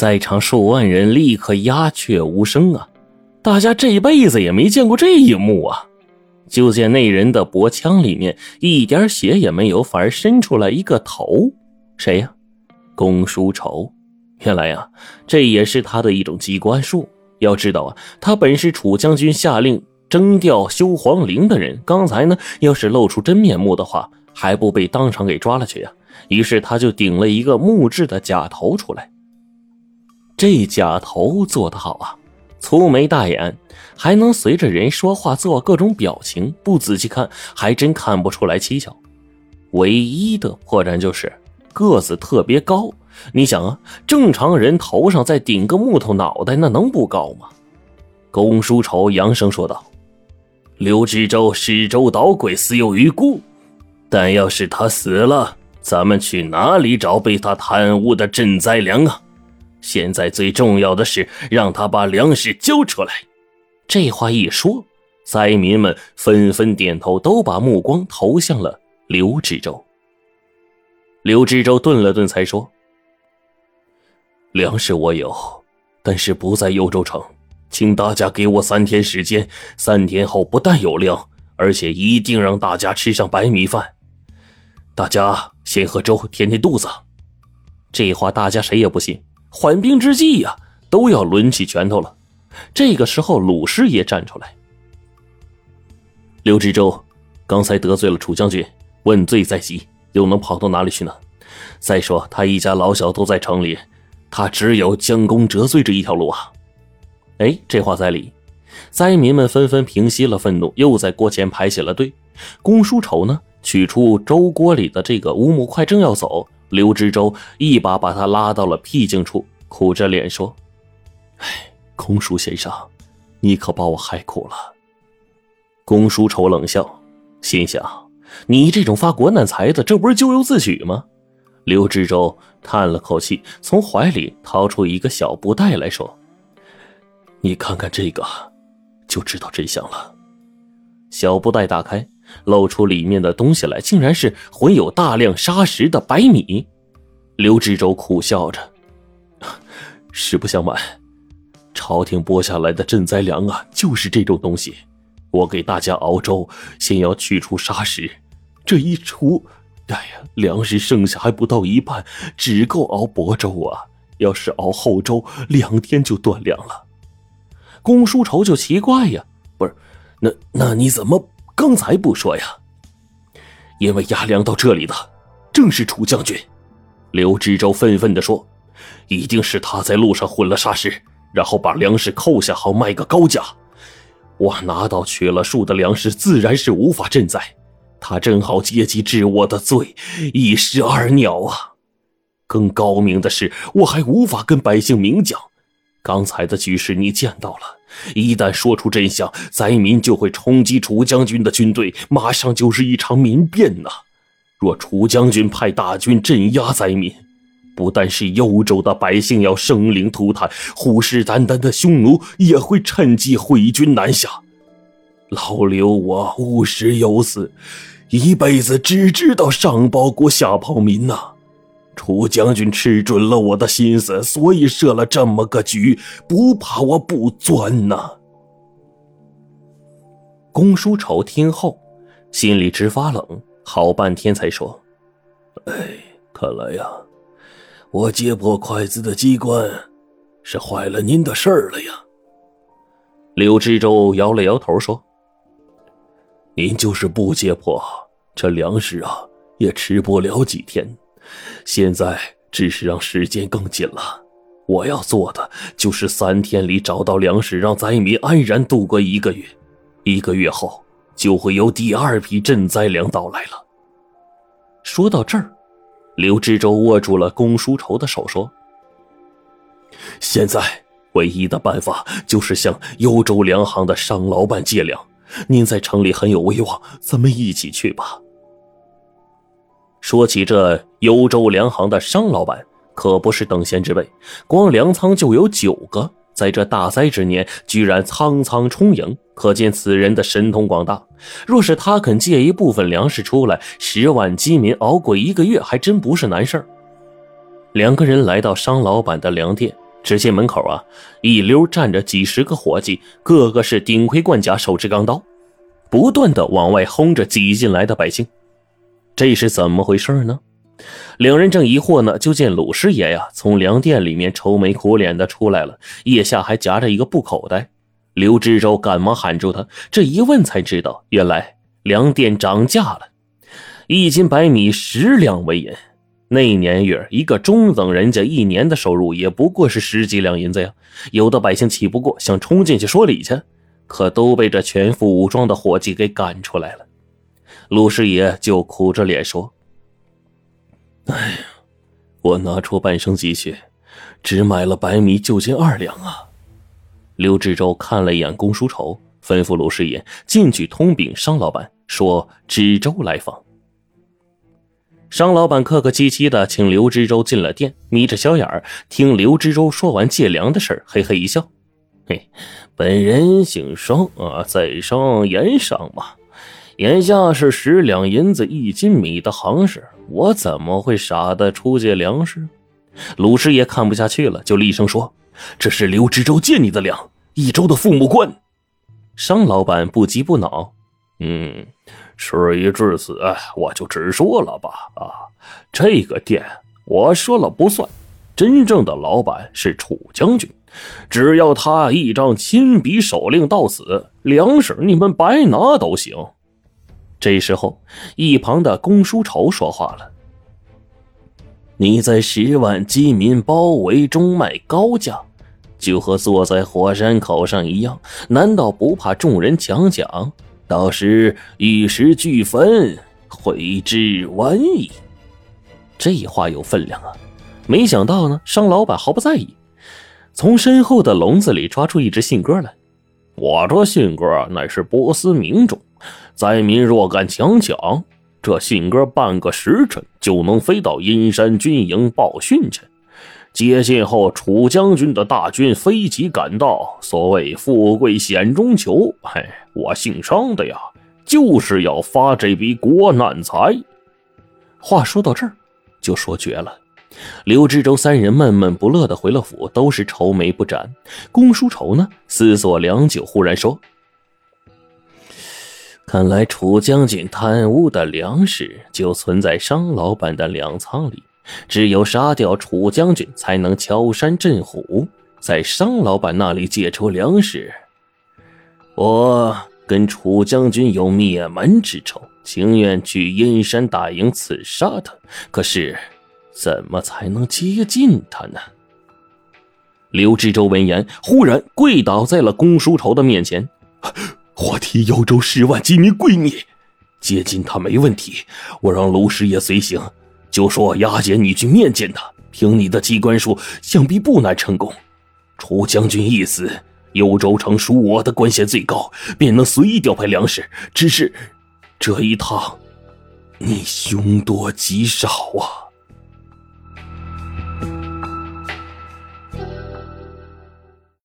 在场数万人立刻鸦雀无声啊！大家这辈子也没见过这一幕啊！就见那人的脖腔里面一点血也没有，反而伸出来一个头，谁呀？公叔仇。原来呀，这也是他的一种机关术。要知道啊，他本是楚将军下令征调修皇陵的人，刚才呢，要是露出真面目的话，还不被当场给抓了去呀？于是他就顶了一个木质的假头出来。这假头做得好啊，粗眉大眼，还能随着人说话做各种表情，不仔细看还真看不出来蹊跷。唯一的破绽就是个子特别高。你想啊，正常人头上再顶个木头脑袋，那能不高吗？公叔仇扬声说道：“刘知州失州捣鬼，死有余辜。但要是他死了，咱们去哪里找被他贪污的赈灾粮啊？现在最重要的是让他把粮食交出来。”这话一说，灾民们纷纷点头，都把目光投向了刘知州。刘知州顿了顿，才说。粮食我有，但是不在幽州城，请大家给我三天时间。三天后不但有粮，而且一定让大家吃上白米饭。大家先喝粥填填肚子。这话大家谁也不信，缓兵之计呀，都要抡起拳头了。这个时候，鲁师爷站出来：“刘知州，刚才得罪了楚将军，问罪在即，又能跑到哪里去呢？再说他一家老小都在城里。”他只有将功折罪这一条路啊！哎，这话在理。灾民们纷纷平息了愤怒，又在锅前排起了队。公叔丑呢，取出粥锅里的这个乌木块，正要走，刘知州一把把他拉到了僻静处，苦着脸说：“哎，公叔先生，你可把我害苦了。”公叔丑冷笑，心想：“你这种发国难财的，这不是咎由自取吗？”刘知州叹了口气，从怀里掏出一个小布袋来说：“你看看这个，就知道真相了。”小布袋打开，露出里面的东西来，竟然是混有大量沙石的白米。刘知州苦笑着：“ 实不相瞒，朝廷拨下来的赈灾粮啊，就是这种东西。我给大家熬粥，先要去除沙石，这一除……”哎呀，粮食剩下还不到一半，只够熬薄粥啊！要是熬厚粥，两天就断粮了。公叔仇就奇怪呀，不是，那那你怎么刚才不说呀？因为押粮到这里的正是楚将军。刘知州愤愤地说：“一定是他在路上混了沙石，然后把粮食扣下，好卖个高价。我拿到取了数的粮食，自然是无法赈灾。”他正好借机治我的罪，一石二鸟啊！更高明的是，我还无法跟百姓明讲。刚才的局势你见到了，一旦说出真相，灾民就会冲击楚将军的军队，马上就是一场民变呐！若楚将军派大军镇压灾民，不但是幽州的百姓要生灵涂炭，虎视眈眈的匈奴也会趁机挥军南下。老刘，我五十有死。一辈子只知道上报国下报民呐，楚将军吃准了我的心思，所以设了这么个局，不怕我不钻呐。公叔丑听后，心里直发冷，好半天才说：“哎，看来呀，我揭破筷子的机关，是坏了您的事儿了呀。”刘知州摇了摇头说。您就是不揭破，这粮食啊也吃不了几天。现在只是让时间更紧了。我要做的就是三天里找到粮食，让灾民安然度过一个月。一个月后就会有第二批赈灾粮到来了。说到这儿，刘知州握住了公叔仇的手，说：“现在唯一的办法就是向幽州粮行的商老板借粮。”您在城里很有威望，咱们一起去吧。说起这幽州粮行的商老板，可不是等闲之辈，光粮仓就有九个，在这大灾之年，居然仓仓充盈，可见此人的神通广大。若是他肯借一部分粮食出来，十万饥民熬过一个月，还真不是难事两个人来到商老板的粮店，只见门口啊，一溜站着几十个伙计，个个是顶盔贯甲，手持钢刀，不断的往外轰着挤进来的百姓。这是怎么回事呢？两人正疑惑呢，就见鲁师爷呀从粮店里面愁眉苦脸的出来了，腋下还夹着一个布口袋。刘知州赶忙喊住他，这一问才知道，原来粮店涨价了，一斤白米十两为银。那年月，一个中等人家一年的收入也不过是十几两银子呀。有的百姓气不过，想冲进去说理去，可都被这全副武装的伙计给赶出来了。鲁师爷就苦着脸说：“哎呀，我拿出半生积蓄，只买了白米就近二两啊。”刘志洲看了一眼公叔仇，吩咐鲁师爷进去通禀商老板，说知州来访。商老板客客气气的请刘知州进了店，眯着小眼儿听刘知州说完借粮的事嘿嘿一笑：“嘿，本人姓商啊，在商言商嘛。眼下是十两银子一斤米的行市，我怎么会傻的出借粮食？”鲁师爷看不下去了，就厉声说：“这是刘知州借你的粮，一周的父母官。”商老板不急不恼：“嗯。”事已至此，我就直说了吧。啊，这个店我说了不算，真正的老板是楚将军。只要他一张亲笔手令到此，粮食你们白拿都行。这时候，一旁的公叔仇说话了：“你在十万饥民包围中卖高价，就和坐在火山口上一样，难道不怕众人抢抢？”到时玉石俱焚，悔之晚矣。这话有分量啊！没想到呢，商老板毫不在意，从身后的笼子里抓出一只信鸽来。我这信鸽乃是波斯名种，灾民若敢强抢，这信鸽半个时辰就能飞到阴山军营报讯去。接信后，楚将军的大军飞急赶到。所谓富贵险中求，嘿，我姓商的呀，就是要发这笔国难财。话说到这儿，就说绝了。刘知州三人闷闷不乐的回了府，都是愁眉不展。公叔仇呢，思索良久，忽然说：“看来楚将军贪污的粮食，就存在商老板的粮仓里。”只有杀掉楚将军，才能敲山震虎，在商老板那里借出粮食。我跟楚将军有灭门之仇，情愿去阴山大营刺杀他。可是，怎么才能接近他呢？刘知州闻言，忽然跪倒在了公叔仇的面前：“我替幽州十万饥民跪你，接近他没问题。我让卢师爷随行。”就说押解你去面见他，凭你的机关术，想必不难成功。楚将军一死，幽州城属我的官衔最高，便能随意调派粮食。只是这一趟，你凶多吉少啊！